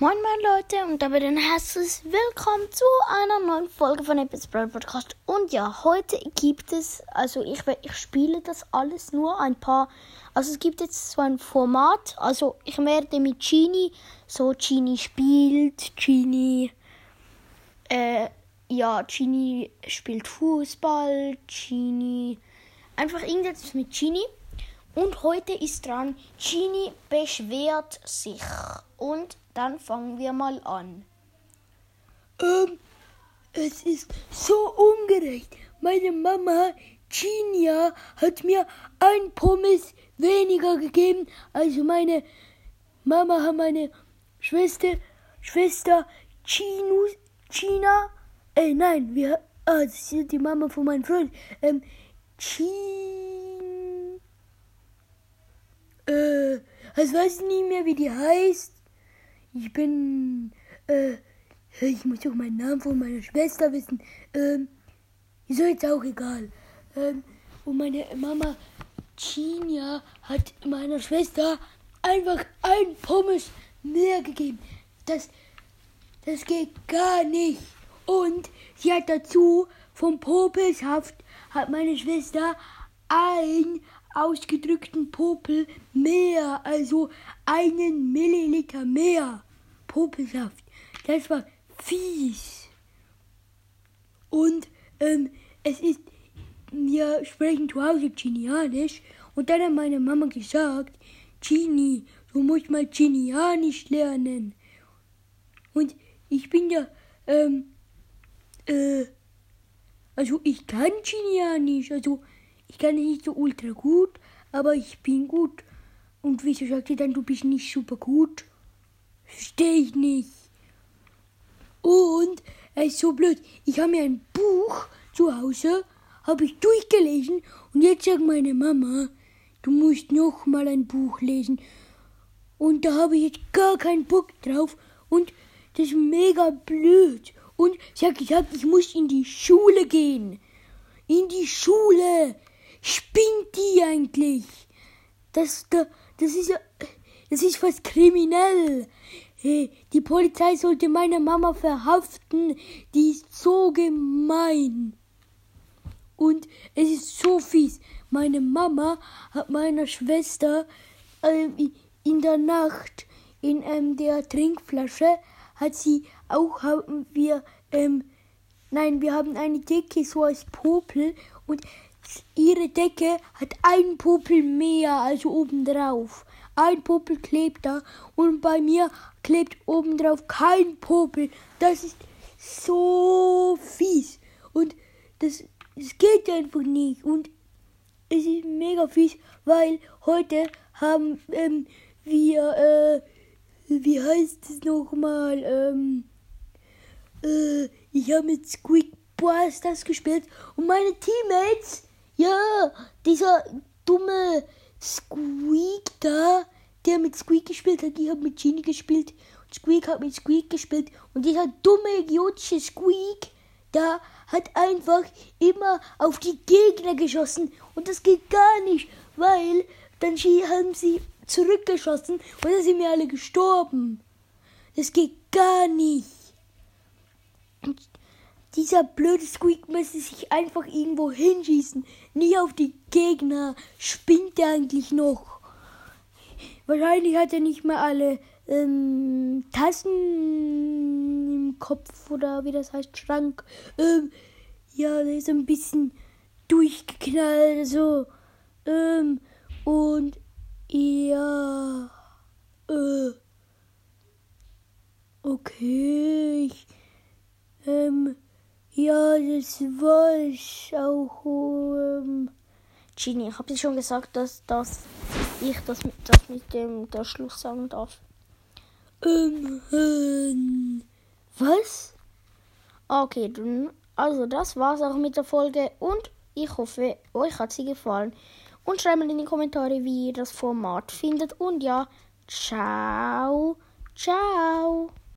Moin moin Leute und damit ein herzliches Willkommen zu einer neuen Folge von Epic Brawl Podcast. Und ja, heute gibt es, also ich, ich spiele das alles nur ein paar, also es gibt jetzt so ein Format, also ich werde mit Genie, so Genie spielt, Genie, äh, ja, Genie spielt Fußball, Genie, einfach irgendetwas mit Genie. Und heute ist dran, Genie beschwert sich. Und dann fangen wir mal an. Ähm, es ist so ungerecht. Meine Mama, Genia, hat mir ein Pommes weniger gegeben. Also meine Mama hat meine Schwester, Schwester Chinu, China, äh, nein, wir, ah, das ist die Mama von meinem Freund, ähm, Chin, äh, ich weiß nicht mehr, wie die heißt. Ich bin, äh, ich muss doch meinen Namen von meiner Schwester wissen. Ähm, ist jetzt auch egal. Ähm, und meine Mama Chinia hat meiner Schwester einfach ein Pommes mehr gegeben. Das, das geht gar nicht. Und sie hat dazu vom Popelsaft hat meine Schwester ein ausgedrückten Popel mehr, also einen Milliliter mehr Popelsaft. Das war fies. Und ähm, es ist, wir sprechen zu Hause Chinianisch und dann hat meine Mama gesagt, Chini, du musst mal Chinianisch lernen. Und ich bin ja, ähm, äh, also ich kann Chinianisch, also ich kann nicht so ultra gut, aber ich bin gut. Und wieso sagt ihr dann, du bist nicht super gut? Verstehe ich nicht. Und es ist so blöd. Ich habe mir ein Buch zu Hause, habe ich durchgelesen und jetzt sagt meine Mama, du musst noch mal ein Buch lesen. Und da habe ich jetzt gar keinen Bock drauf und das ist mega blöd. Und sie hat gesagt, ich muss in die Schule gehen. In die Schule. Spinnt die eigentlich? Das, das, das ist ja, das ist fast kriminell. Die Polizei sollte meine Mama verhaften. Die ist so gemein. Und es ist so fies. Meine Mama hat meiner Schwester ähm, in der Nacht in ähm, der Trinkflasche hat sie auch haben wir ähm, nein wir haben eine Decke so als Popel und Ihre Decke hat einen Popel mehr, also obendrauf. Ein Popel klebt da und bei mir klebt obendrauf kein Popel. Das ist so fies. Und das, das geht einfach nicht. Und es ist mega fies, weil heute haben ähm, wir, äh, wie heißt es nochmal, ähm, äh, ich habe mit Squeak Boys das gespielt und meine Teammates ja, dieser dumme Squeak da, der mit Squeak gespielt hat, die hat mit Genie gespielt. Und Squeak hat mit Squeak gespielt. Und dieser dumme, idiotische Squeak, da hat einfach immer auf die Gegner geschossen. Und das geht gar nicht, weil dann haben sie zurückgeschossen und dann sind wir alle gestorben. Das geht gar nicht. Und dieser blöde Squeak müsste sich einfach irgendwo hinschießen. Nie auf die Gegner. Spinnt er eigentlich noch? Wahrscheinlich hat er nicht mehr alle ähm, Tassen im Kopf oder wie das heißt, Schrank. Ähm, ja, der ist ein bisschen durchgeknallt, so. Ähm, und ja. Äh, okay. Ich, ähm, ja, das war ich auch. Ähm Genie, ich habe dir schon gesagt, dass, dass ich das mit, das mit dem der Schluss sagen darf. Ähm, ähm, was? Okay, dann, also das war's auch mit der Folge und ich hoffe, euch hat sie gefallen. Und schreibt mal in die Kommentare, wie ihr das Format findet. Und ja, ciao, ciao.